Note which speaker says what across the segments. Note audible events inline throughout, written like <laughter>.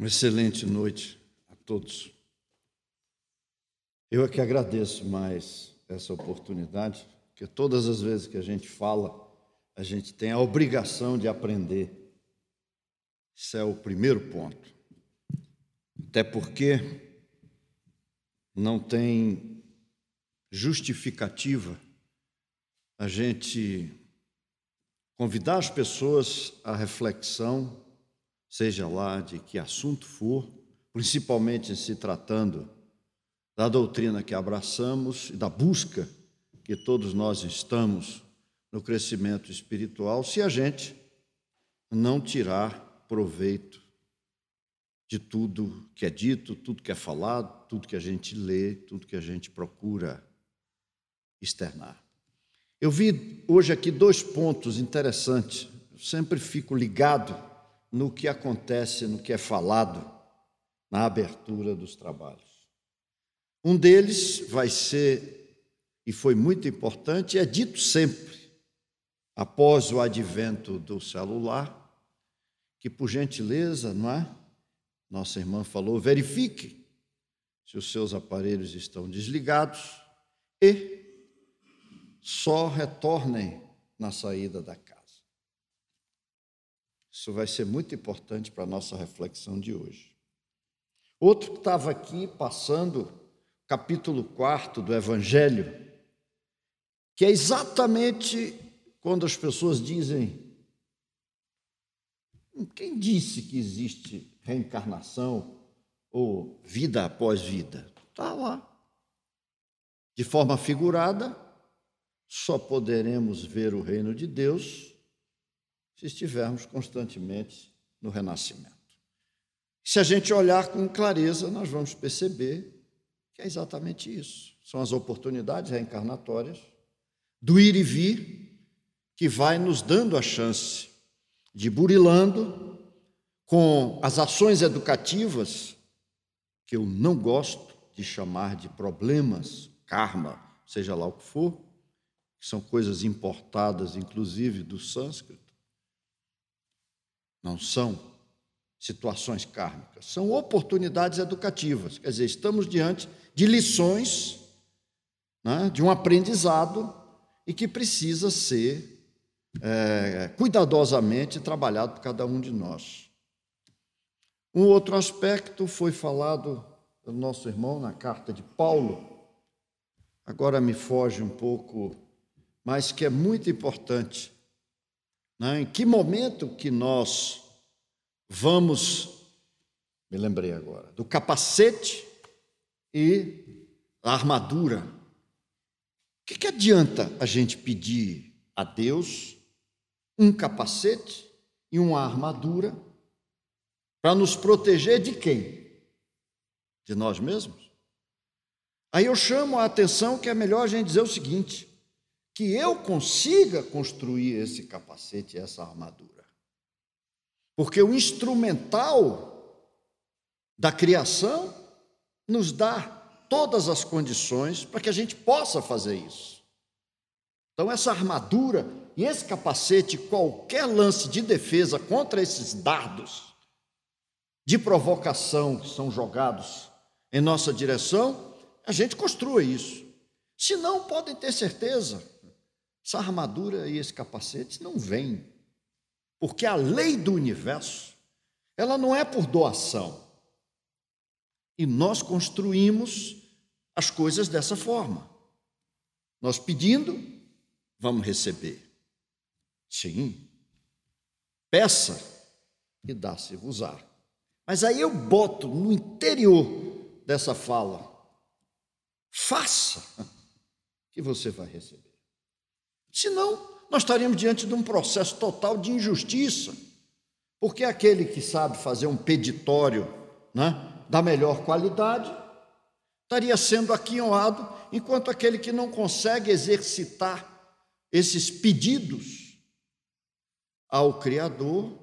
Speaker 1: Uma excelente noite a todos. Eu é que agradeço mais essa oportunidade, porque todas as vezes que a gente fala, a gente tem a obrigação de aprender. Isso é o primeiro ponto. Até porque não tem justificativa a gente convidar as pessoas à reflexão seja lá de que assunto for, principalmente se tratando da doutrina que abraçamos e da busca que todos nós estamos no crescimento espiritual, se a gente não tirar proveito de tudo que é dito, tudo que é falado, tudo que a gente lê, tudo que a gente procura externar. Eu vi hoje aqui dois pontos interessantes. Eu sempre fico ligado no que acontece, no que é falado na abertura dos trabalhos. Um deles vai ser, e foi muito importante, é dito sempre, após o advento do celular, que por gentileza, não é? Nossa irmã falou, verifique se os seus aparelhos estão desligados e só retornem na saída da casa. Isso vai ser muito importante para a nossa reflexão de hoje. Outro que estava aqui passando, capítulo 4 do Evangelho, que é exatamente quando as pessoas dizem: quem disse que existe reencarnação ou vida após vida? Está lá. De forma figurada, só poderemos ver o reino de Deus se estivermos constantemente no renascimento. Se a gente olhar com clareza, nós vamos perceber que é exatamente isso. São as oportunidades reencarnatórias do ir e vir que vai nos dando a chance de burilando com as ações educativas que eu não gosto de chamar de problemas, karma, seja lá o que for, que são coisas importadas inclusive do sânscrito não são situações kármicas, são oportunidades educativas. Quer dizer, estamos diante de lições, né, de um aprendizado e que precisa ser é, cuidadosamente trabalhado por cada um de nós. Um outro aspecto foi falado pelo nosso irmão na carta de Paulo, agora me foge um pouco, mas que é muito importante né? Em que momento que nós vamos, me lembrei agora, do capacete e a armadura? O que, que adianta a gente pedir a Deus um capacete e uma armadura para nos proteger de quem? De nós mesmos? Aí eu chamo a atenção que é melhor a gente dizer o seguinte: que eu consiga construir esse capacete, essa armadura. Porque o instrumental da criação nos dá todas as condições para que a gente possa fazer isso. Então, essa armadura e esse capacete, qualquer lance de defesa contra esses dardos de provocação que são jogados em nossa direção, a gente construa isso. Se não, podem ter certeza essa armadura e esse capacete não vêm, porque a lei do universo, ela não é por doação. E nós construímos as coisas dessa forma. Nós pedindo, vamos receber. Sim. Peça e dá-se-vos-á. Mas aí eu boto no interior dessa fala, faça que você vai receber. Senão, nós estaríamos diante de um processo total de injustiça. Porque aquele que sabe fazer um peditório né, da melhor qualidade estaria sendo aquinhoado, enquanto aquele que não consegue exercitar esses pedidos ao Criador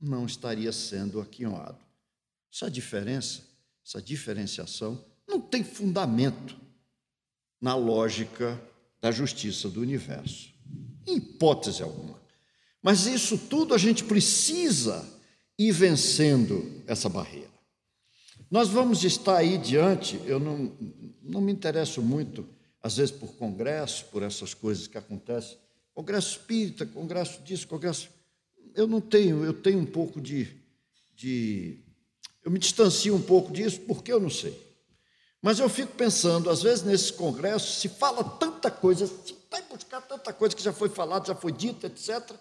Speaker 1: não estaria sendo aquinhoado. Essa diferença, essa diferenciação, não tem fundamento na lógica da justiça do universo. Em hipótese alguma. Mas isso tudo a gente precisa ir vencendo essa barreira. Nós vamos estar aí diante, eu não, não me interesso muito, às vezes, por congresso, por essas coisas que acontecem. Congresso espírita, congresso disso, congresso. Eu não tenho, eu tenho um pouco de. de eu me distancio um pouco disso, porque eu não sei. Mas eu fico pensando, às vezes, nesses congressos, se fala tanta coisa, se vai buscar tanta coisa que já foi falada, já foi dita, etc.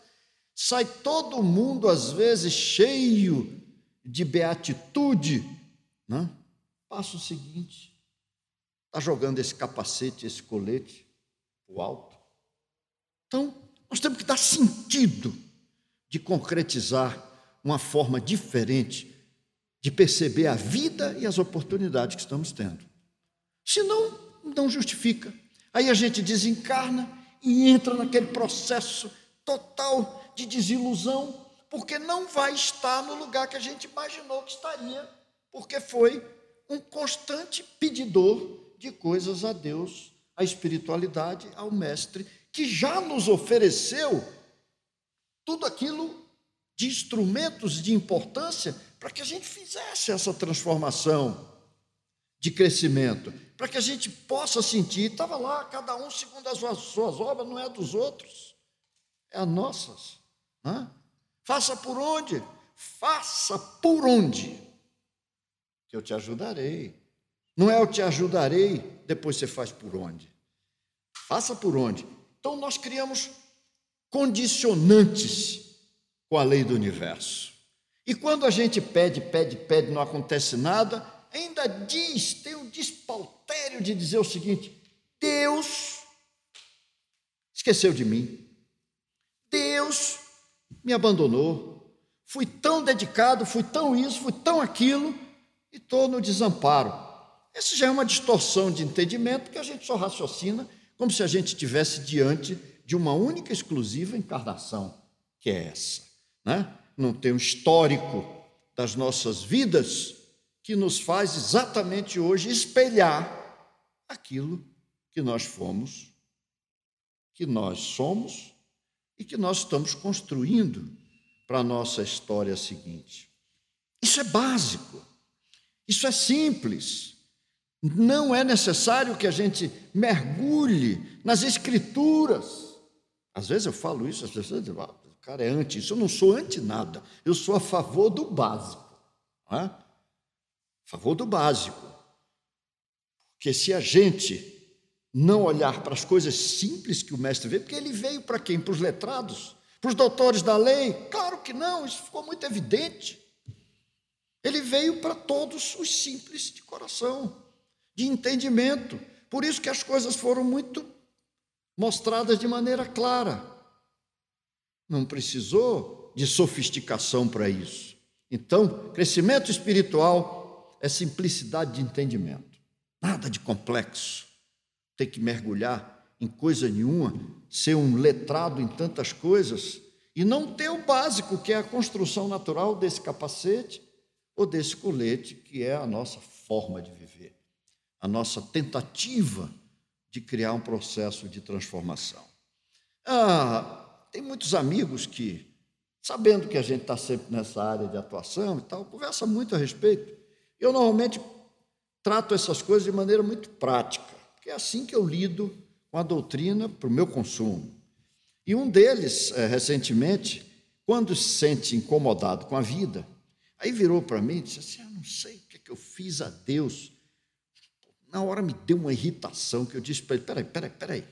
Speaker 1: Sai todo mundo, às vezes, cheio de beatitude, né? Passa o seguinte: está jogando esse capacete, esse colete o alto. Então, nós temos que dar sentido de concretizar uma forma diferente de perceber a vida e as oportunidades que estamos tendo. Senão, não justifica. Aí a gente desencarna e entra naquele processo total de desilusão, porque não vai estar no lugar que a gente imaginou que estaria porque foi um constante pedidor de coisas a Deus, à espiritualidade, ao Mestre, que já nos ofereceu tudo aquilo de instrumentos de importância para que a gente fizesse essa transformação de crescimento, para que a gente possa sentir, estava lá, cada um segundo as suas, obras, não é dos outros, é as nossas. Né? Faça por onde? Faça por onde? que eu te ajudarei. Não é eu te ajudarei, depois você faz por onde. Faça por onde. Então nós criamos condicionantes com a lei do universo. E quando a gente pede, pede, pede, não acontece nada, ainda diz, tem o despautério de dizer o seguinte: Deus esqueceu de mim. Deus me abandonou. Fui tão dedicado, fui tão isso, fui tão aquilo, e estou no desamparo. Essa já é uma distorção de entendimento que a gente só raciocina como se a gente estivesse diante de uma única exclusiva encarnação, que é essa. Né? Não tem um histórico das nossas vidas que nos faz exatamente hoje espelhar aquilo que nós fomos, que nós somos e que nós estamos construindo para a nossa história seguinte. Isso é básico. Isso é simples. Não é necessário que a gente mergulhe nas escrituras. Às vezes eu falo isso, as pessoas dizem, cara é anti isso. Eu não sou anti nada, eu sou a favor do básico. Não é? A favor do básico. Porque se a gente não olhar para as coisas simples que o mestre vê, porque ele veio para quem? Para os letrados? Para os doutores da lei? Claro que não, isso ficou muito evidente. Ele veio para todos os simples de coração, de entendimento. Por isso que as coisas foram muito mostradas de maneira clara. Não precisou de sofisticação para isso. Então, crescimento espiritual é simplicidade de entendimento. Nada de complexo. Ter que mergulhar em coisa nenhuma, ser um letrado em tantas coisas e não ter o básico, que é a construção natural desse capacete, ou desse colete que é a nossa forma de viver, a nossa tentativa de criar um processo de transformação. Ah, tem muitos amigos que, sabendo que a gente está sempre nessa área de atuação e tal, conversa muito a respeito. Eu normalmente trato essas coisas de maneira muito prática, porque é assim que eu lido com a doutrina para o meu consumo. E um deles, eh, recentemente, quando se sente incomodado com a vida, Aí virou para mim e disse assim: Eu não sei o que, é que eu fiz a Deus. Na hora me deu uma irritação que eu disse para ele: Peraí, peraí, peraí.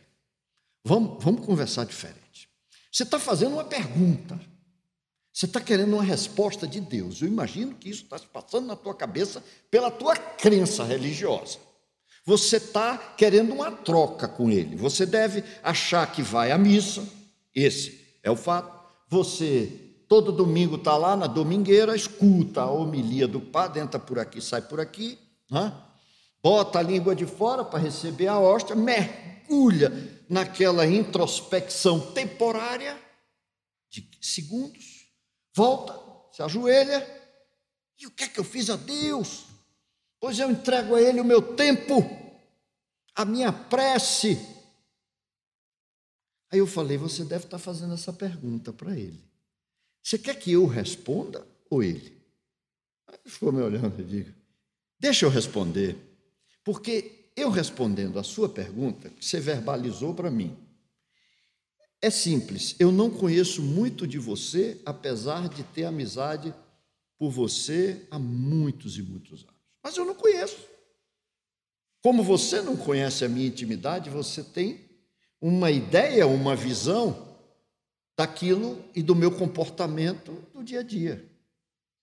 Speaker 1: Vamos, vamos conversar diferente. Você está fazendo uma pergunta. Você está querendo uma resposta de Deus. Eu imagino que isso está se passando na tua cabeça pela tua crença religiosa. Você está querendo uma troca com Ele. Você deve achar que vai à missa. Esse é o fato. Você todo domingo está lá na domingueira, escuta a homilia do padre, entra por aqui, sai por aqui, né? bota a língua de fora para receber a hóstia, mergulha naquela introspecção temporária de segundos, volta, se ajoelha, e o que é que eu fiz a Deus? Pois eu entrego a Ele o meu tempo, a minha prece. Aí eu falei, você deve estar fazendo essa pergunta para Ele. Você quer que eu responda? ou ele? Aí ele ficou me olhando e digo: Deixa eu responder, porque eu respondendo a sua pergunta, que você verbalizou para mim, é simples. Eu não conheço muito de você, apesar de ter amizade por você há muitos e muitos anos. Mas eu não conheço. Como você não conhece a minha intimidade, você tem uma ideia, uma visão daquilo e do meu comportamento do dia a dia.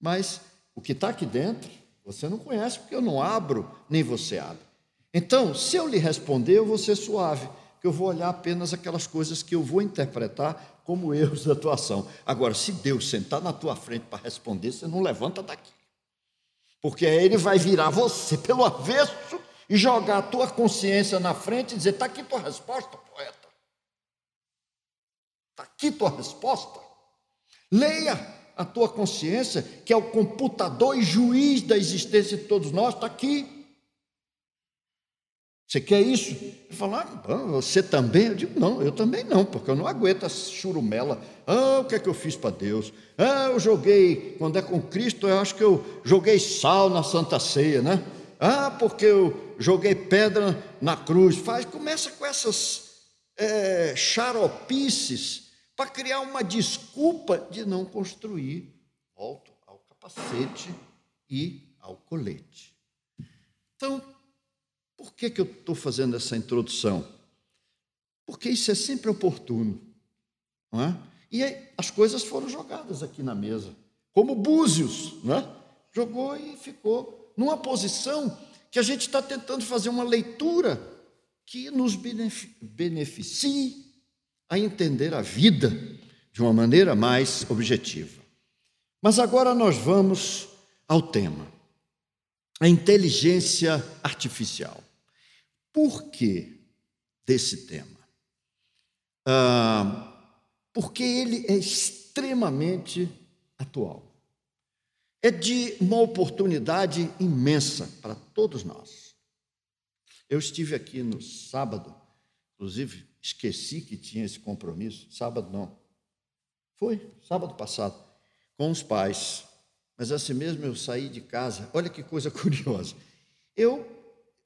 Speaker 1: Mas o que está aqui dentro, você não conhece, porque eu não abro, nem você abre. Então, se eu lhe responder, eu vou ser suave, que eu vou olhar apenas aquelas coisas que eu vou interpretar como erros da atuação. Agora, se Deus sentar na tua frente para responder, você não levanta daqui. Porque aí ele vai virar você pelo avesso e jogar a tua consciência na frente e dizer: está aqui tua resposta, poeta. Está aqui tua resposta. Leia a tua consciência, que é o computador e juiz da existência de todos nós, está aqui. Você quer isso? Ele fala, ah, você também? Eu digo, não, eu também não, porque eu não aguento essa churumela. Ah, o que é que eu fiz para Deus? Ah, eu joguei, quando é com Cristo, eu acho que eu joguei sal na Santa Ceia, né? Ah, porque eu joguei pedra na cruz. Faz, começa com essas é, xaropices para criar uma desculpa de não construir. Volto ao capacete e ao colete. Então, por que, que eu estou fazendo essa introdução? Porque isso é sempre oportuno. Não é? E aí, as coisas foram jogadas aqui na mesa, como búzios. Né? Jogou e ficou numa posição que a gente está tentando fazer uma leitura que nos beneficie a entender a vida de uma maneira mais objetiva. Mas agora nós vamos ao tema: a inteligência artificial. Por que desse tema? Ah, porque ele é extremamente atual. É de uma oportunidade imensa para todos nós. Eu estive aqui no sábado, inclusive esqueci que tinha esse compromisso. Sábado não. Foi, sábado passado, com os pais. Mas assim mesmo eu saí de casa. Olha que coisa <laughs> curiosa. Eu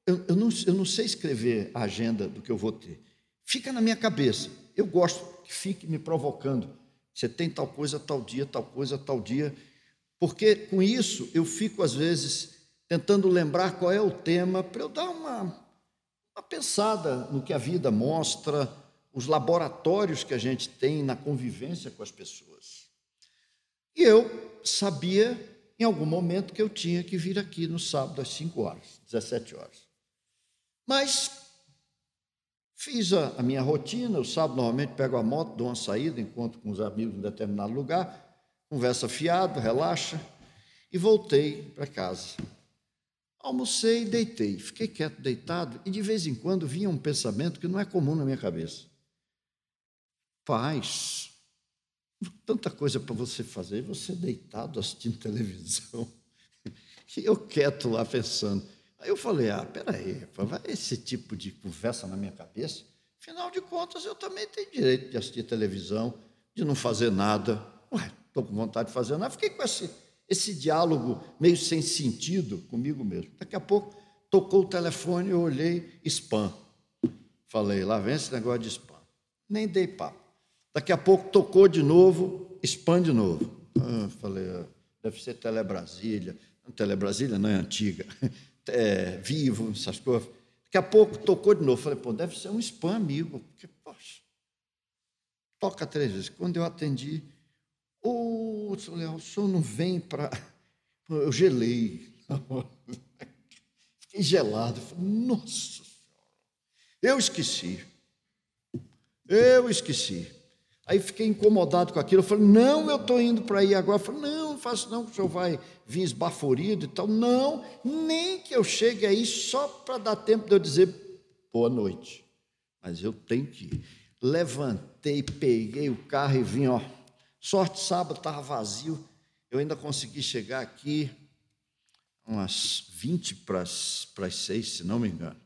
Speaker 1: eu, eu, não, eu não sei escrever a agenda do que eu vou ter. Fica na minha cabeça. Eu gosto que fique me provocando. Você tem tal coisa, tal dia, tal coisa, tal dia. Porque com isso eu fico, às vezes, tentando lembrar qual é o tema, para eu dar uma, uma pensada no que a vida mostra, os laboratórios que a gente tem na convivência com as pessoas. E eu sabia, em algum momento, que eu tinha que vir aqui no sábado às 5 horas, 17 horas. Mas fiz a, a minha rotina, o sábado normalmente pego a moto, dou uma saída, encontro com os amigos em determinado lugar, conversa fiado, relaxa, e voltei para casa. Almocei deitei. Fiquei quieto, deitado, e de vez em quando vinha um pensamento que não é comum na minha cabeça. Paz, tanta coisa para você fazer, você deitado assistindo televisão, <laughs> e eu quieto lá pensando. Aí eu falei, ah, peraí, vai esse tipo de conversa na minha cabeça? Afinal de contas, eu também tenho direito de assistir televisão, de não fazer nada. Ué, estou com vontade de fazer nada. Fiquei com esse, esse diálogo meio sem sentido comigo mesmo. Daqui a pouco, tocou o telefone, eu olhei, spam. Falei, lá vem esse negócio de spam. Nem dei papo. Daqui a pouco, tocou de novo, spam de novo. Ah, falei, ah, deve ser Telebrasília. Telebrasília não é antiga é, vivo, essas coisas. Daqui a pouco tocou de novo. Falei, pô, deve ser um spam amigo. Porque, poxa, toca três vezes. Quando eu atendi, ô, oh, seu Leal, o senhor não vem para. <laughs> Eu gelei. <laughs> Fiquei gelado. Falei, Nossa Senhora, eu esqueci. Eu esqueci. Aí fiquei incomodado com aquilo. Eu falei, não, eu estou indo para aí agora. Eu falei, não, não faço não, o senhor vai vir esbaforido e tal. Não, nem que eu chegue aí só para dar tempo de eu dizer boa noite. Mas eu tenho que ir. Levantei, peguei o carro e vim, ó. Sorte, sábado estava vazio. Eu ainda consegui chegar aqui umas 20 para as 6, se não me engano.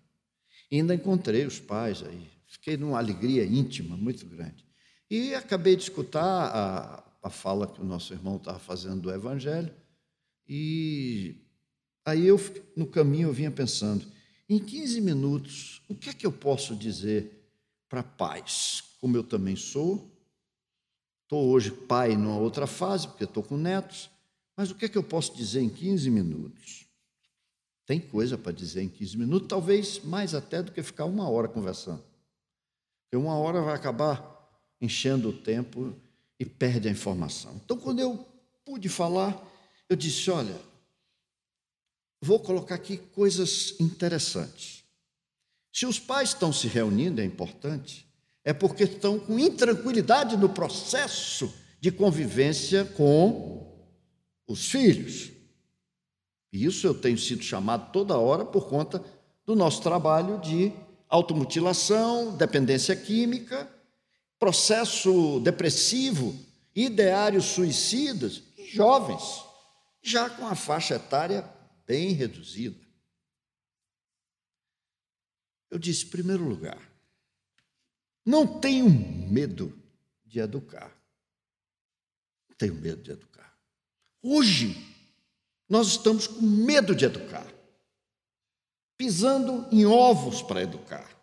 Speaker 1: E ainda encontrei os pais aí. Fiquei numa alegria íntima muito grande. E acabei de escutar a a fala que o nosso irmão estava fazendo do Evangelho. E aí eu, no caminho, eu vinha pensando, em 15 minutos, o que é que eu posso dizer para pais? Como eu também sou, estou hoje pai numa outra fase, porque estou com netos, mas o que é que eu posso dizer em 15 minutos? Tem coisa para dizer em 15 minutos, talvez mais até do que ficar uma hora conversando. Porque uma hora vai acabar enchendo o tempo e perde a informação. Então, quando eu pude falar, eu disse: olha, vou colocar aqui coisas interessantes. Se os pais estão se reunindo, é importante, é porque estão com intranquilidade no processo de convivência com os filhos. E isso eu tenho sido chamado toda hora por conta do nosso trabalho de automutilação, dependência química processo depressivo, ideários suicidas, jovens, já com a faixa etária bem reduzida. Eu disse, em primeiro lugar, não tenho medo de educar. Não tenho medo de educar. Hoje, nós estamos com medo de educar, pisando em ovos para educar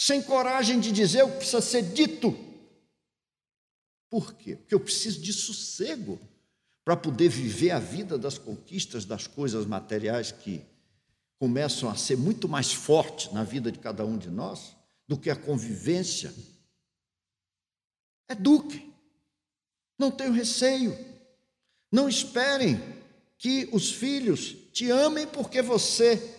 Speaker 1: sem coragem de dizer o que precisa ser dito. Por quê? Porque eu preciso de sossego para poder viver a vida das conquistas das coisas materiais que começam a ser muito mais fortes na vida de cada um de nós do que a convivência. Eduque, não tenho receio, não esperem que os filhos te amem porque você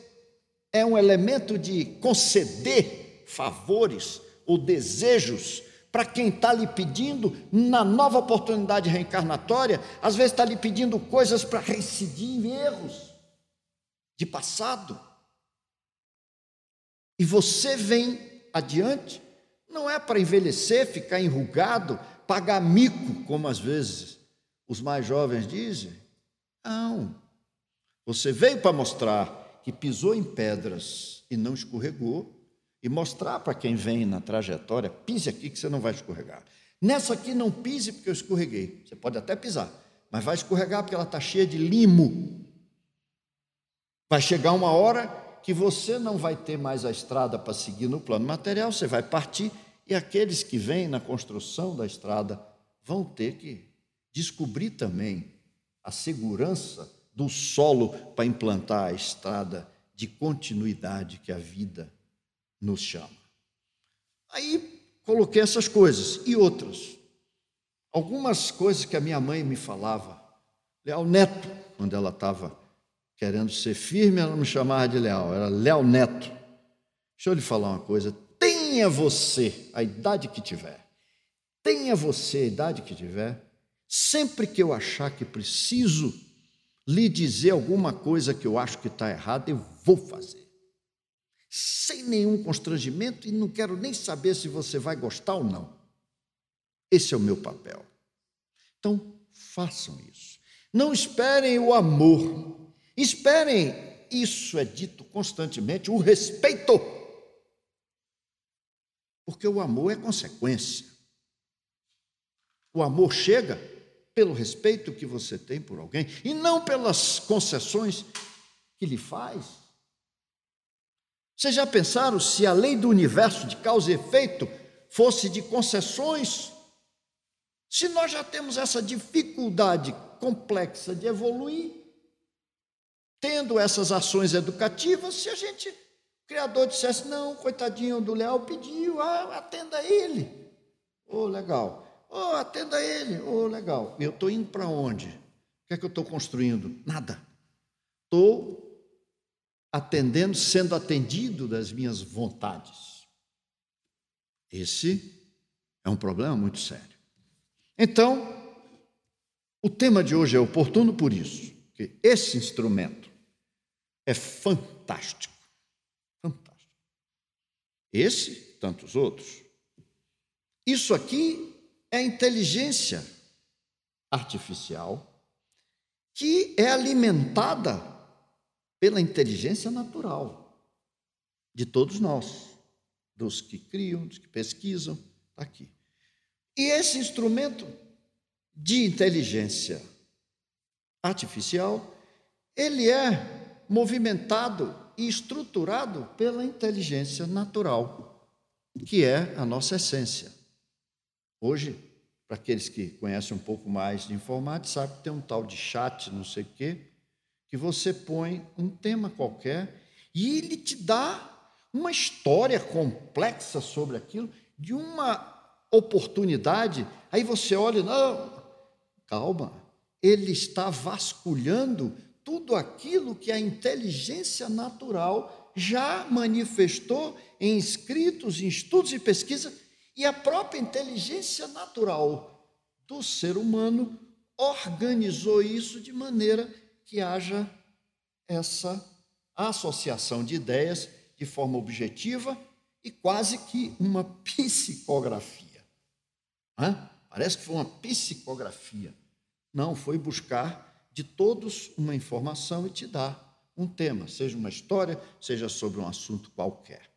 Speaker 1: é um elemento de conceder favores ou desejos para quem está lhe pedindo, na nova oportunidade reencarnatória, às vezes está lhe pedindo coisas para reincidir em erros de passado. E você vem adiante, não é para envelhecer, ficar enrugado, pagar mico, como às vezes os mais jovens dizem. Não. Você veio para mostrar que pisou em pedras e não escorregou, e mostrar para quem vem na trajetória: pise aqui que você não vai escorregar. Nessa aqui não pise porque eu escorreguei. Você pode até pisar, mas vai escorregar porque ela está cheia de limo. Vai chegar uma hora que você não vai ter mais a estrada para seguir no plano material, você vai partir e aqueles que vêm na construção da estrada vão ter que descobrir também a segurança do solo para implantar a estrada de continuidade que a vida nos chama. Aí coloquei essas coisas e outras. Algumas coisas que a minha mãe me falava. Leal Neto, quando ela estava querendo ser firme, ela não me chamava de Leal, era Leal Neto. Deixa eu lhe falar uma coisa. Tenha você a idade que tiver, tenha você a idade que tiver, sempre que eu achar que preciso lhe dizer alguma coisa que eu acho que está errada, eu vou fazer sem nenhum constrangimento e não quero nem saber se você vai gostar ou não. Esse é o meu papel. Então, façam isso. Não esperem o amor, esperem, isso é dito constantemente, o respeito. Porque o amor é consequência. O amor chega pelo respeito que você tem por alguém e não pelas concessões que lhe faz. Vocês já pensaram se a lei do universo de causa e efeito fosse de concessões? Se nós já temos essa dificuldade complexa de evoluir, tendo essas ações educativas, se a gente, o Criador dissesse, não, coitadinho do Leal pediu, ah, atenda ele. Oh, legal. Oh, atenda ele. Oh, legal. Eu estou indo para onde? O que é que eu estou construindo? Nada. Estou atendendo, sendo atendido das minhas vontades. Esse é um problema muito sério. Então, o tema de hoje é oportuno por isso, que esse instrumento é fantástico. Fantástico. Esse, tantos outros. Isso aqui é inteligência artificial que é alimentada pela inteligência natural de todos nós, dos que criam, dos que pesquisam, está aqui. E esse instrumento de inteligência artificial, ele é movimentado e estruturado pela inteligência natural, que é a nossa essência. Hoje, para aqueles que conhecem um pouco mais de informática, sabe que tem um tal de chat, não sei o quê, que você põe um tema qualquer e ele te dá uma história complexa sobre aquilo, de uma oportunidade. Aí você olha, não, calma, ele está vasculhando tudo aquilo que a inteligência natural já manifestou em escritos, em estudos e pesquisa, e a própria inteligência natural do ser humano organizou isso de maneira que haja essa associação de ideias de forma objetiva e quase que uma psicografia. Hã? Parece que foi uma psicografia. Não, foi buscar de todos uma informação e te dar um tema, seja uma história, seja sobre um assunto qualquer.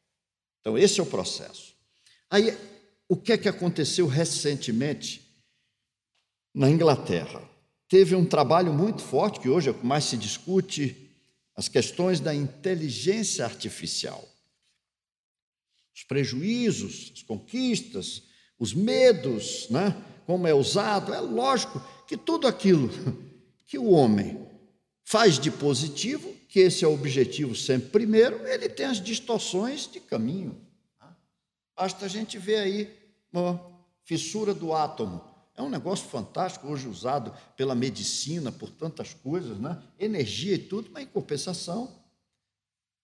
Speaker 1: Então, esse é o processo. Aí, o que é que aconteceu recentemente na Inglaterra? Teve um trabalho muito forte, que hoje é o que mais se discute, as questões da inteligência artificial. Os prejuízos, as conquistas, os medos, né? como é usado. É lógico que tudo aquilo <laughs> que o homem faz de positivo, que esse é o objetivo sempre primeiro, ele tem as distorções de caminho. Né? Basta a gente ver aí uma fissura do átomo. É um negócio fantástico, hoje usado pela medicina, por tantas coisas, né? energia e tudo, mas em compensação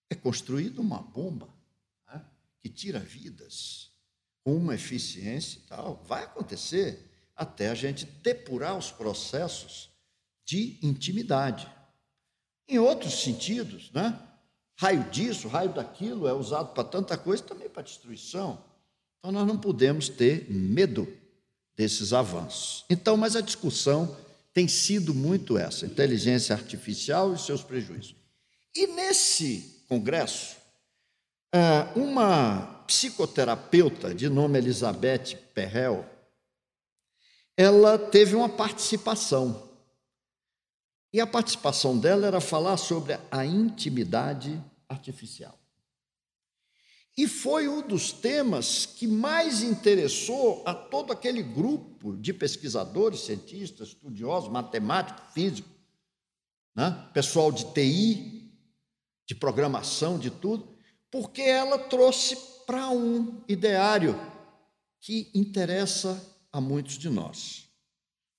Speaker 1: é construída uma bomba né? que tira vidas com uma eficiência e tal. Vai acontecer até a gente depurar os processos de intimidade. Em outros sentidos, né? raio disso, raio daquilo é usado para tanta coisa, também para destruição. Então nós não podemos ter medo desses avanços. Então, mas a discussão tem sido muito essa, inteligência artificial e seus prejuízos. E nesse congresso, é, uma psicoterapeuta de nome Elizabeth Perrel, ela teve uma participação. E a participação dela era falar sobre a intimidade artificial. E foi um dos temas que mais interessou a todo aquele grupo de pesquisadores, cientistas, estudiosos, matemáticos, físicos, né? pessoal de TI, de programação, de tudo, porque ela trouxe para um ideário que interessa a muitos de nós.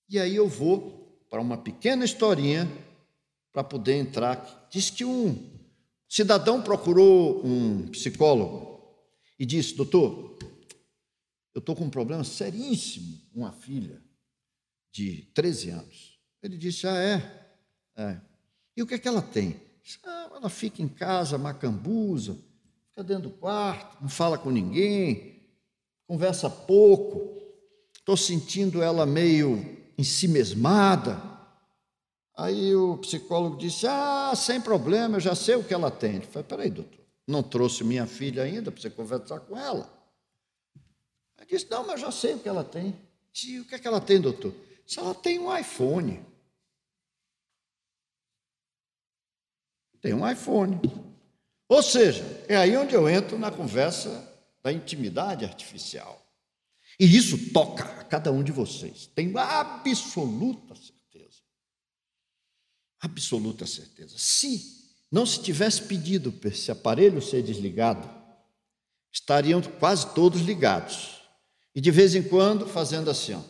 Speaker 1: E aí eu vou para uma pequena historinha para poder entrar. Diz que um cidadão procurou um psicólogo e disse: Doutor, eu estou com um problema seríssimo com uma filha de 13 anos. Ele disse: Ah, é? é. E o que é que ela tem? Ah, ela fica em casa, macambuza, fica dentro do quarto, não fala com ninguém, conversa pouco. Estou sentindo ela meio ensimesmada. Aí o psicólogo disse: Ah, sem problema, eu já sei o que ela tem. Ele falou: Peraí, doutor, não trouxe minha filha ainda para você conversar com ela? Ele disse: Não, mas já sei o que ela tem. Disse, o que é que ela tem, doutor? Ela tem um iPhone. Tem um iPhone. Ou seja, é aí onde eu entro na conversa da intimidade artificial. E isso toca a cada um de vocês. Tenho absoluta certeza. Absoluta certeza. Se não se tivesse pedido para esse aparelho ser desligado, estariam quase todos ligados. E de vez em quando fazendo assim, ó.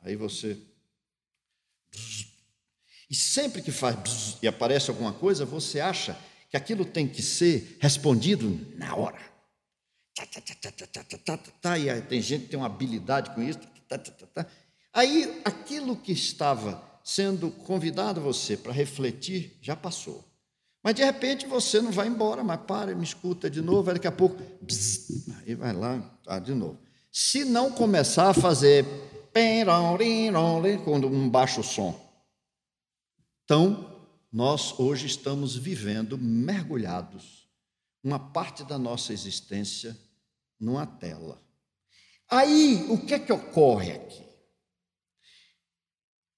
Speaker 1: Aí você. E sempre que faz e aparece alguma coisa, você acha que aquilo tem que ser respondido na hora. E tem gente que tem uma habilidade com isso. Aí aquilo que estava sendo convidado você para refletir já passou. Mas de repente você não vai embora, mas para, me escuta de novo, daqui a pouco, bzz, aí vai lá, tá, de novo. Se não começar a fazer quando um baixo som. Então, nós hoje estamos vivendo mergulhados, uma parte da nossa existência numa tela. Aí, o que é que ocorre aqui?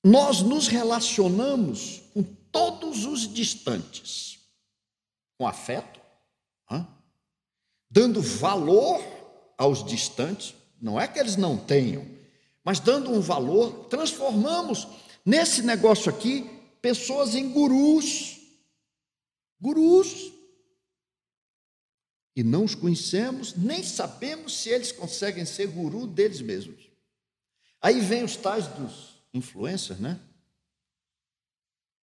Speaker 1: nós nos relacionamos com todos os distantes, com afeto, dando valor aos distantes, não é que eles não tenham, mas dando um valor, transformamos nesse negócio aqui pessoas em gurus. Gurus. E não os conhecemos, nem sabemos se eles conseguem ser guru deles mesmos. Aí vem os tais dos influencers, né?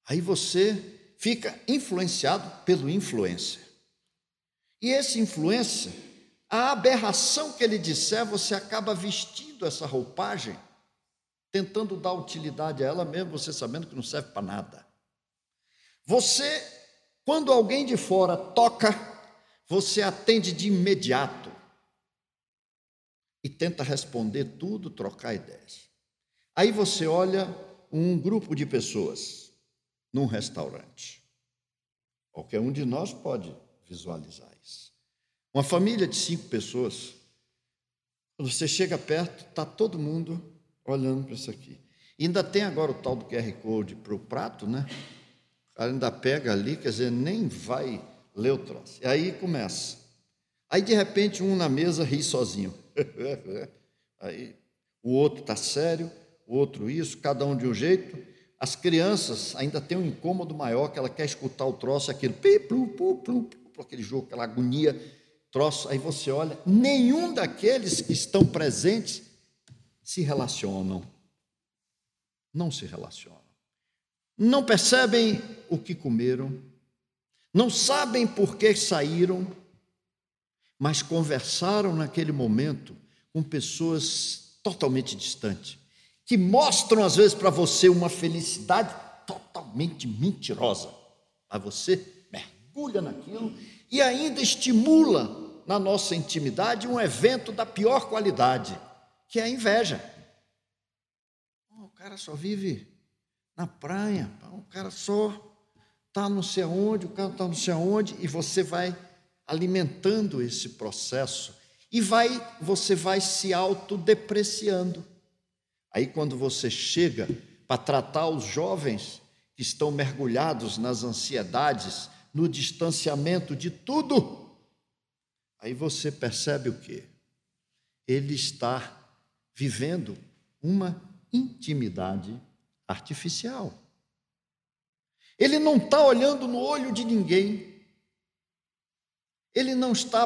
Speaker 1: Aí você fica influenciado pelo influencer. E esse influencer, a aberração que ele disser, você acaba vestindo essa roupagem, tentando dar utilidade a ela mesmo, você sabendo que não serve para nada. Você, quando alguém de fora toca, você atende de imediato e tenta responder tudo, trocar ideias. Aí você olha um grupo de pessoas num restaurante. Qualquer um de nós pode visualizar isso. Uma família de cinco pessoas. Você chega perto, está todo mundo olhando para isso aqui. E ainda tem agora o tal do QR Code para o prato, né? Ainda pega ali, quer dizer, nem vai ler o troço. E aí começa. Aí, de repente, um na mesa ri sozinho. <laughs> aí o outro está sério, o outro isso, cada um de um jeito. As crianças ainda têm um incômodo maior, que ela quer escutar o troço, aquilo, pi, plu, plu, plu, aquele jogo, aquela agonia, troço. Aí você olha, nenhum daqueles que estão presentes se relacionam. Não se relacionam. Não percebem o que comeram, não sabem por que saíram, mas conversaram naquele momento com pessoas totalmente distantes, que mostram às vezes para você uma felicidade totalmente mentirosa. Mas você mergulha naquilo e ainda estimula na nossa intimidade um evento da pior qualidade, que é a inveja. o cara só vive na praia, o cara só está não sei aonde, o cara está não sei aonde, e você vai alimentando esse processo e vai você vai se autodepreciando. Aí quando você chega para tratar os jovens que estão mergulhados nas ansiedades, no distanciamento de tudo, aí você percebe o quê? Ele está vivendo uma intimidade artificial. Ele não está olhando no olho de ninguém, ele não está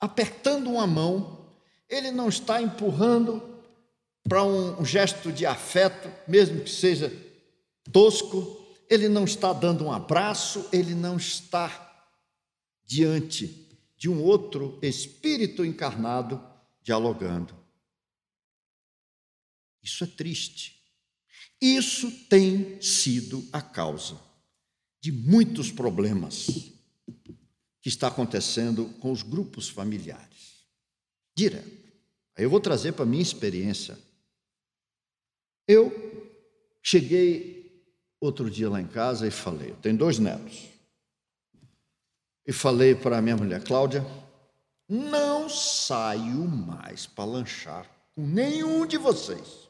Speaker 1: apertando uma mão, ele não está empurrando para um gesto de afeto, mesmo que seja tosco, ele não está dando um abraço, ele não está diante de um outro espírito encarnado dialogando. Isso é triste. Isso tem sido a causa de muitos problemas que está acontecendo com os grupos familiares. Direto. Aí eu vou trazer para a minha experiência. Eu cheguei outro dia lá em casa e falei, eu tenho dois netos. E falei para minha mulher, Cláudia, não saio mais para lanchar com nenhum de vocês.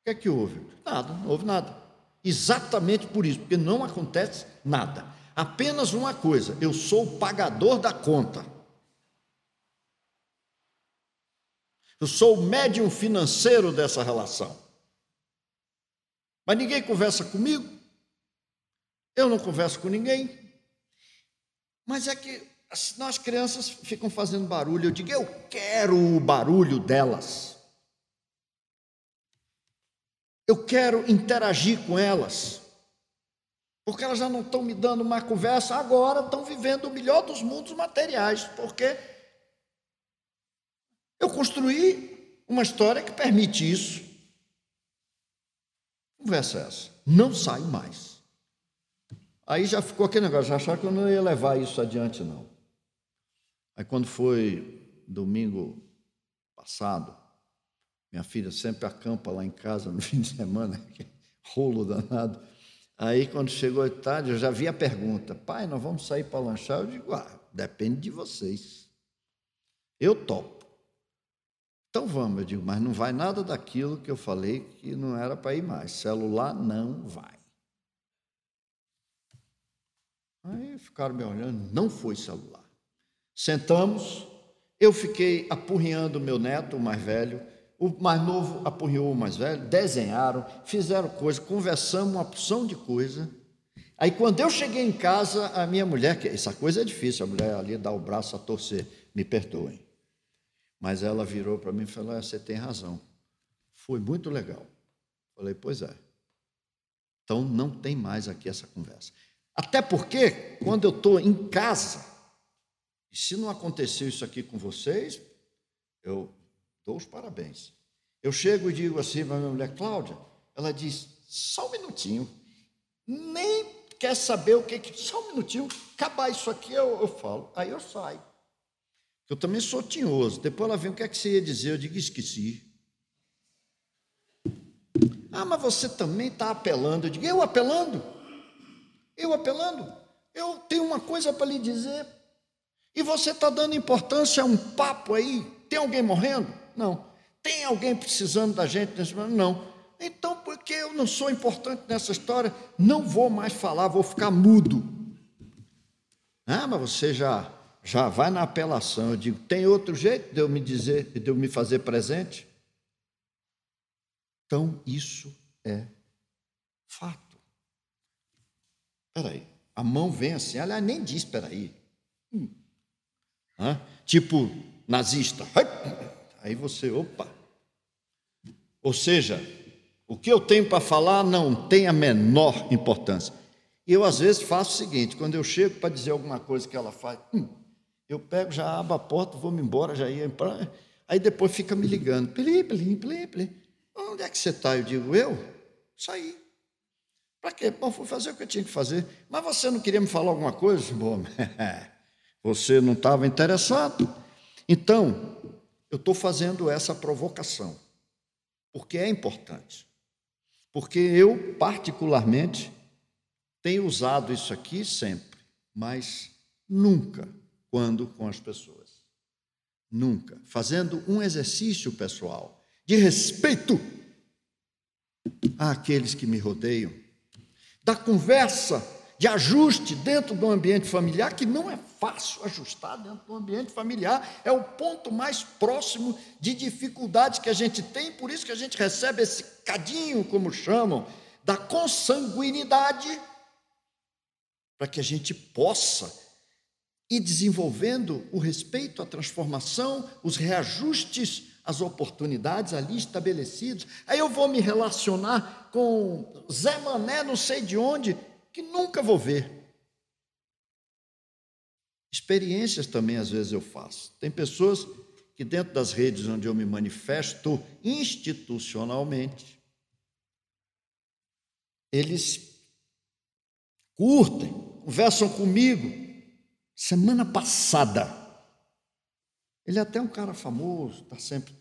Speaker 1: O que é que houve? Nada, não houve nada. Exatamente por isso, porque não acontece nada apenas uma coisa: eu sou o pagador da conta. Eu sou o médium financeiro dessa relação. Mas ninguém conversa comigo. Eu não converso com ninguém. Mas é que nós crianças ficam fazendo barulho. Eu digo, eu quero o barulho delas. Eu quero interagir com elas. Porque elas já não estão me dando uma conversa, agora estão vivendo o melhor dos mundos materiais, porque eu construí uma história que permite isso. Conversa é essa. Não sai mais. Aí já ficou aquele negócio, já acharam que eu não ia levar isso adiante, não. Aí quando foi domingo passado, minha filha sempre acampa lá em casa no <laughs> fim de semana, rolo danado. Aí, quando chegou tarde, eu já vi a pergunta: pai, nós vamos sair para lanchar? Eu digo: ah, depende de vocês. Eu topo. Então vamos, eu digo, mas não vai nada daquilo que eu falei que não era para ir mais. Celular não vai. Aí ficaram me olhando, não foi celular. Sentamos, eu fiquei apurrinhando meu neto, o mais velho, o mais novo apurriou o mais velho, desenharam, fizeram coisa, conversamos uma porção de coisa. Aí quando eu cheguei em casa, a minha mulher, que essa coisa é difícil, a mulher ali dá o braço a torcer, me perdoem. Mas ela virou para mim e falou: ah, Você tem razão. Foi muito legal. Falei: Pois é. Então não tem mais aqui essa conversa. Até porque, quando eu estou em casa, e se não aconteceu isso aqui com vocês, eu dou os parabéns. Eu chego e digo assim para minha mulher, Cláudia, ela diz: Só um minutinho. Nem quer saber o que. só um minutinho, acabar isso aqui, eu, eu falo. Aí eu saio. Eu também sou tinhoso. Depois ela vem, o que é que você ia dizer? Eu digo, esqueci. Ah, mas você também está apelando. Eu digo, eu apelando? Eu apelando? Eu tenho uma coisa para lhe dizer. E você está dando importância a um papo aí? Tem alguém morrendo? Não. Tem alguém precisando da gente nesse momento? Não. Então, porque eu não sou importante nessa história, não vou mais falar, vou ficar mudo. Ah, mas você já já vai na apelação. Eu digo, tem outro jeito de eu me dizer, de eu me fazer presente? Então, isso é fato. Espera aí. A mão vem assim, ela nem diz, espera aí. Hum. Tipo, nazista. Aí você, opa. Ou seja, o que eu tenho para falar não tem a menor importância. Eu, às vezes, faço o seguinte: quando eu chego para dizer alguma coisa que ela faz, hum, eu pego, já abro a porta, vou-me embora, já ia para. Aí depois fica me ligando. Plim, plim, plim, plim. Onde é que você está? Eu digo, eu? Saí. Para quê? Bom, fui fazer o que eu tinha que fazer. Mas você não queria me falar alguma coisa? Bom, <laughs> você não estava interessado. Então, eu estou fazendo essa provocação, porque é importante. Porque eu, particularmente, tenho usado isso aqui sempre, mas nunca quando com as pessoas. Nunca. Fazendo um exercício pessoal de respeito àqueles que me rodeiam, da conversa, de ajuste dentro do ambiente familiar, que não é fácil ajustar dentro do ambiente familiar, é o ponto mais próximo de dificuldade que a gente tem, por isso que a gente recebe esse cadinho, como chamam, da consanguinidade, para que a gente possa e desenvolvendo o respeito à transformação, os reajustes às oportunidades ali estabelecidos. Aí eu vou me relacionar com Zé Mané, não sei de onde, que nunca vou ver. Experiências também às vezes eu faço. Tem pessoas que dentro das redes onde eu me manifesto institucionalmente, eles curtem, conversam comigo, Semana passada, ele é até um cara famoso, está sempre.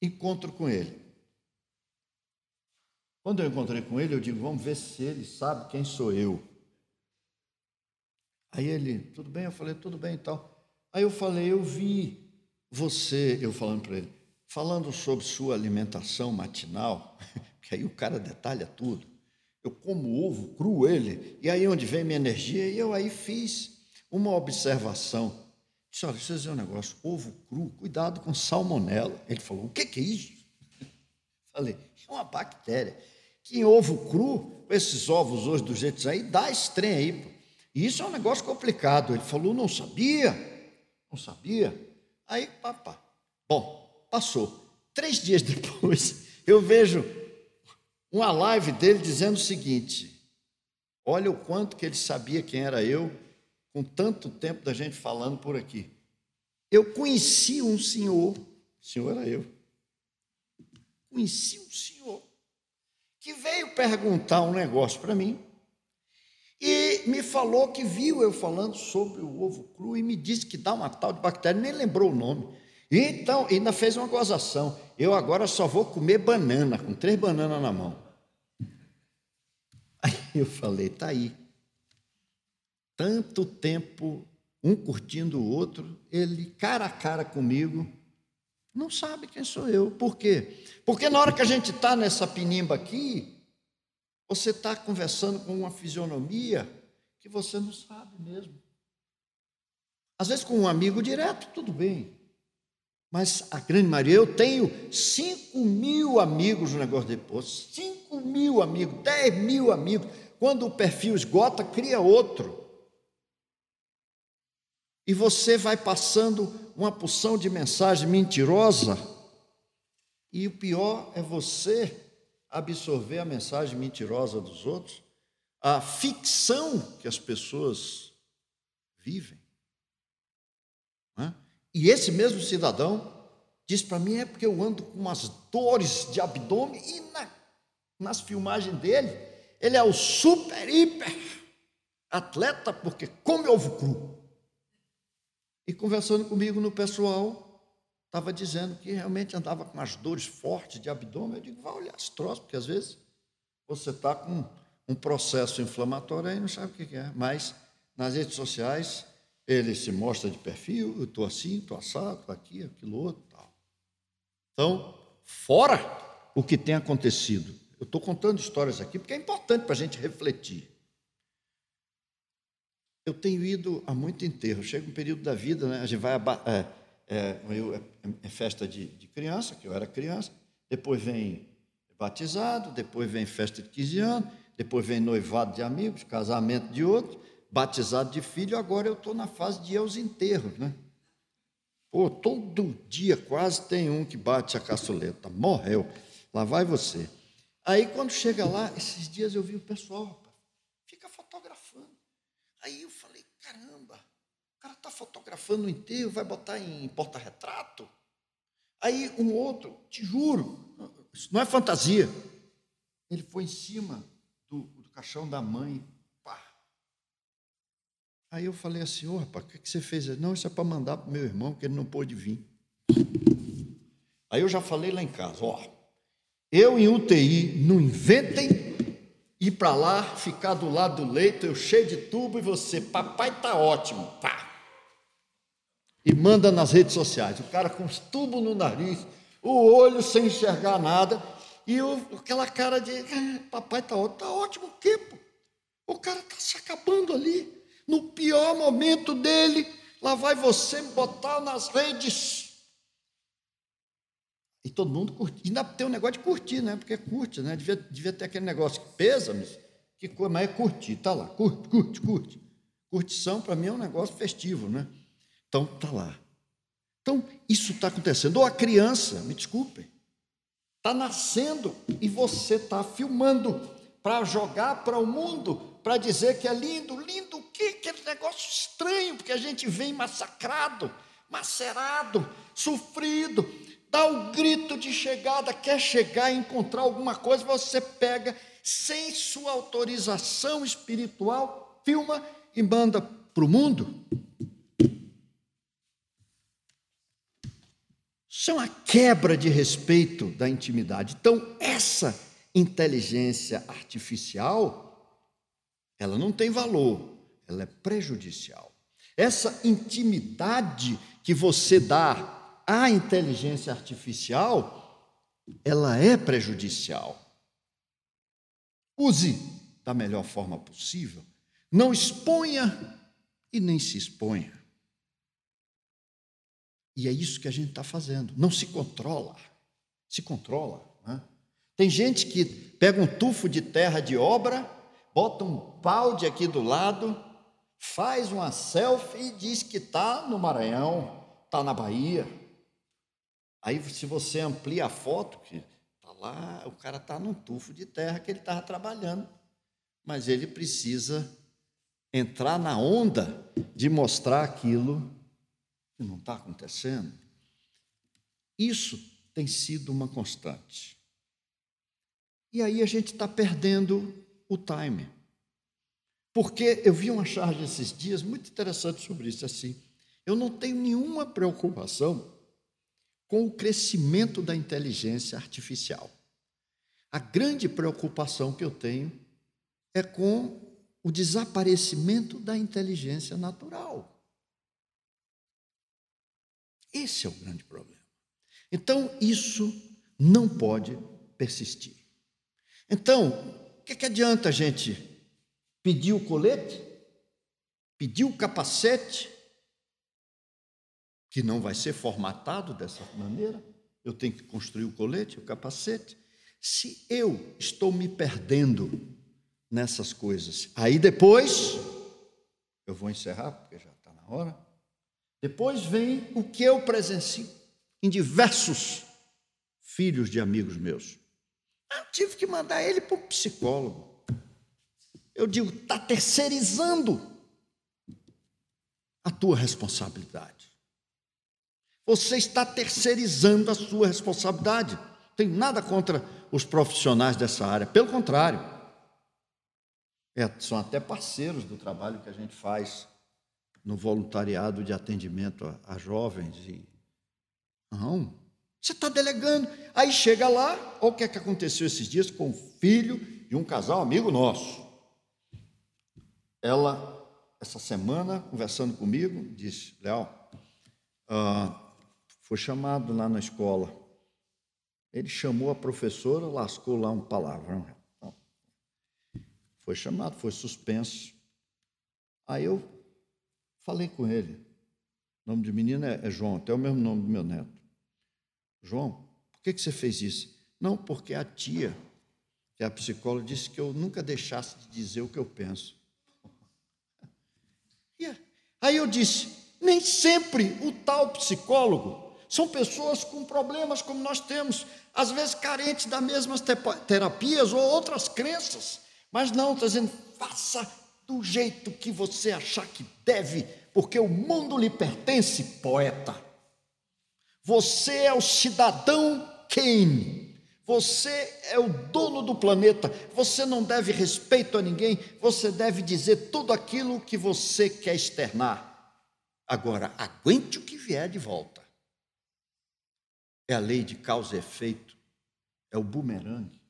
Speaker 1: Encontro com ele. Quando eu encontrei com ele, eu digo: vamos ver se ele sabe quem sou eu. Aí ele, tudo bem? Eu falei: tudo bem e tal. Aí eu falei: eu vi você, eu falando para ele, falando sobre sua alimentação matinal, <laughs> que aí o cara detalha tudo. Eu como ovo cru ele, e aí onde vem minha energia, e eu aí fiz uma observação. Disse, olha, deixa eu dizer um negócio, ovo cru, cuidado com salmonela. Ele falou, o que, é isso? <laughs> Falei, é uma bactéria. Que em ovo cru, esses ovos hoje do jeito aí, dá estranho aí. Pô. E isso é um negócio complicado. Ele falou, não sabia, não sabia. Aí, papá. Bom, passou. Três dias <laughs> depois, eu vejo uma live dele dizendo o seguinte: olha o quanto que ele sabia quem era eu com tanto tempo da gente falando por aqui. Eu conheci um senhor, o senhor era eu. Conheci um senhor que veio perguntar um negócio para mim e me falou que viu eu falando sobre o ovo cru e me disse que dá uma tal de bactéria, nem lembrou o nome. Então, ainda fez uma gozação. Eu agora só vou comer banana, com três bananas na mão. Aí eu falei, tá aí tanto tempo um curtindo o outro, ele cara a cara comigo, Não sabe quem sou eu. Por quê? Porque na hora que a gente está nessa pinimba aqui, você está conversando com uma fisionomia que você não sabe mesmo. Às vezes com um amigo direto, tudo bem. Mas a grande maioria, eu tenho 5 mil amigos no negócio de posto, 5 mil amigos, 10 mil amigos. Quando o perfil esgota, cria outro. E você vai passando uma porção de mensagem mentirosa, e o pior é você absorver a mensagem mentirosa dos outros, a ficção que as pessoas vivem. E esse mesmo cidadão diz para mim: é porque eu ando com umas dores de abdômen, e na, nas filmagens dele, ele é o super, hiper atleta, porque come ovo cru. E conversando comigo no pessoal, estava dizendo que realmente andava com as dores fortes de abdômen. Eu digo: vai olhar as troças, porque às vezes você está com um processo inflamatório aí, não sabe o que é. Mas nas redes sociais ele se mostra de perfil, eu estou assim, estou assado, estou aqui, aquilo outro. Tal. Então, fora o que tem acontecido. Eu estou contando histórias aqui porque é importante para a gente refletir. Eu tenho ido a muito enterro. Chega um período da vida, né? a gente vai. É, é, eu, é, é festa de, de criança, que eu era criança, depois vem batizado, depois vem festa de 15 anos, depois vem noivado de amigos, casamento de outro, batizado de filho, agora eu estou na fase de ir aos enterros, né? Pô, todo dia quase tem um que bate a caçuleta, morreu, lá vai você. Aí quando chega lá, esses dias eu vi o pessoal, rapaz, fica fotografando. Aí eu falei, caramba, o cara está fotografando o enterro, vai botar em porta-retrato? Aí um outro, te juro, isso não é fantasia. Ele foi em cima do, do caixão da mãe, Aí eu falei assim, ô oh, rapaz, o que, que você fez? Não, isso é para mandar para o meu irmão, que ele não pôde vir. Aí eu já falei lá em casa, ó, eu em UTI, não inventem ir para lá, ficar do lado do leito, eu cheio de tubo e você, papai tá ótimo, pá. E manda nas redes sociais, o cara com os tubos no nariz, o olho sem enxergar nada, e eu, aquela cara de, ah, papai tá ótimo, tá ótimo o quê, pô? O cara tá se acabando ali no pior momento dele, lá vai você botar nas redes. E todo mundo curte. Ainda tem um negócio de curtir, né? Porque curte, né? Devia, devia ter aquele negócio que pesa, mas, que, mas é curtir, tá lá, curte, curte, curte. Curtição para mim é um negócio festivo, né? Então tá lá. Então isso está acontecendo. Ou a criança, me desculpem, está nascendo e você está filmando para jogar para o mundo, para dizer que é lindo, lindo o quê? Aquele negócio estranho, porque a gente vem massacrado, macerado, sofrido, dá o grito de chegada, quer chegar e encontrar alguma coisa, você pega, sem sua autorização espiritual, filma e manda para o mundo. Isso é uma quebra de respeito da intimidade. Então, essa inteligência artificial, ela não tem valor, ela é prejudicial. Essa intimidade que você dá à inteligência artificial, ela é prejudicial. Use da melhor forma possível. Não exponha e nem se exponha. E é isso que a gente está fazendo. Não se controla. Se controla. Né? Tem gente que pega um tufo de terra de obra, bota um balde aqui do lado, faz uma selfie e diz que está no Maranhão, está na Bahia. Aí, se você amplia a foto, que está lá, o cara está num tufo de terra que ele estava trabalhando, mas ele precisa entrar na onda de mostrar aquilo que não está acontecendo. Isso tem sido uma constante. E aí a gente está perdendo o time. Porque eu vi uma charge esses dias muito interessante sobre isso, assim. Eu não tenho nenhuma preocupação com o crescimento da inteligência artificial. A grande preocupação que eu tenho é com o desaparecimento da inteligência natural. Esse é o grande problema. Então, isso não pode persistir. Então, o que, que adianta a gente pedir o colete, pedir o capacete, que não vai ser formatado dessa maneira? Eu tenho que construir o colete, o capacete. Se eu estou me perdendo nessas coisas, aí depois, eu vou encerrar, porque já está na hora. Depois vem o que eu presencio em diversos filhos de amigos meus. Eu tive que mandar ele para o psicólogo. Eu digo, está terceirizando a tua responsabilidade. Você está terceirizando a sua responsabilidade. Tenho nada contra os profissionais dessa área, pelo contrário. É, são até parceiros do trabalho que a gente faz no voluntariado de atendimento a, a jovens. E... Não, você está delegando. Aí chega lá, olha o que, é que aconteceu esses dias com o filho de um casal amigo nosso. Ela, essa semana, conversando comigo, disse: Léo, ah, foi chamado lá na escola. Ele chamou a professora, lascou lá um palavrão. Foi chamado, foi suspenso. Aí eu falei com ele. O nome de menino é, é João, até o mesmo nome do meu neto. João, por que, que você fez isso? Não, porque a tia, que é a psicóloga, disse que eu nunca deixasse de dizer o que eu penso. <laughs> Aí eu disse: nem sempre o tal psicólogo são pessoas com problemas como nós temos, às vezes carentes das mesmas terapias ou outras crenças. Mas não, está dizendo, faça do jeito que você achar que deve, porque o mundo lhe pertence, poeta. Você é o cidadão quem? Você é o dono do planeta. Você não deve respeito a ninguém. Você deve dizer tudo aquilo que você quer externar. Agora, aguente o que vier de volta. É a lei de causa e efeito. É o bumerangue.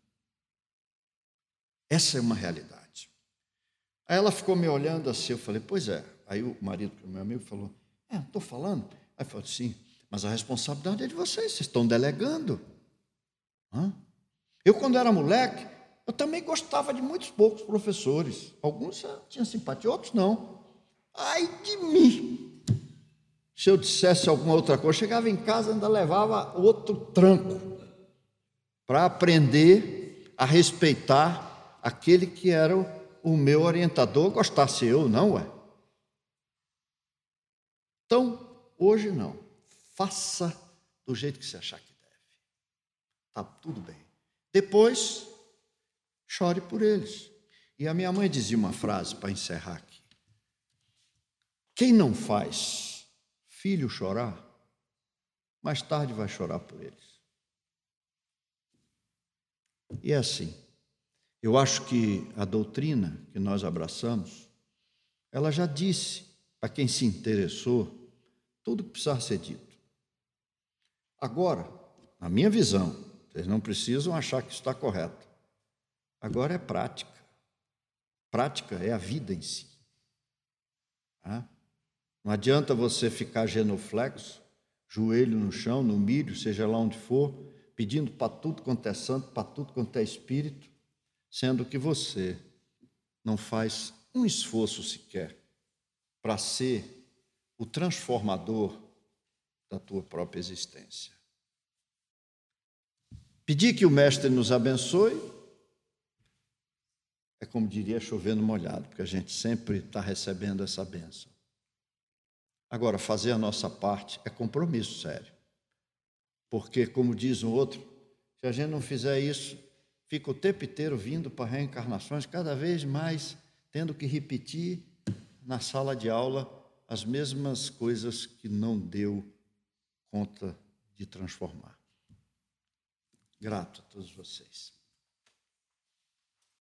Speaker 1: Essa é uma realidade. Aí ela ficou me olhando assim, eu falei, pois é. Aí o marido do meu amigo falou, é, estou falando. Aí falou, sim, mas a responsabilidade é de vocês, vocês estão delegando. Hã? Eu, quando era moleque, eu também gostava de muitos poucos professores. Alguns tinham simpatia, outros não. Ai de mim! Se eu dissesse alguma outra coisa, chegava em casa e ainda levava outro tranco para aprender a respeitar aquele que era o meu orientador, gostasse eu, não, ué. Então, hoje não. Faça do jeito que você achar que deve. Está tudo bem. Depois, chore por eles. E a minha mãe dizia uma frase para encerrar aqui: Quem não faz filho chorar, mais tarde vai chorar por eles. E é assim. Eu acho que a doutrina que nós abraçamos, ela já disse para quem se interessou tudo que precisava ser dito. Agora, na minha visão, vocês não precisam achar que isso está correto. Agora é prática. Prática é a vida em si. Não adianta você ficar genuflexo, joelho no chão, no milho, seja lá onde for, pedindo para tudo quanto é santo, para tudo quanto é espírito, sendo que você não faz um esforço sequer para ser o transformador da tua própria existência. Pedir que o Mestre nos abençoe é como diria chovendo molhado, porque a gente sempre está recebendo essa benção. Agora, fazer a nossa parte é compromisso sério. Porque, como diz o outro, se a gente não fizer isso, fica o tempo inteiro vindo para reencarnações, cada vez mais tendo que repetir na sala de aula as mesmas coisas que não deu conta de transformar. Grato a todos vocês.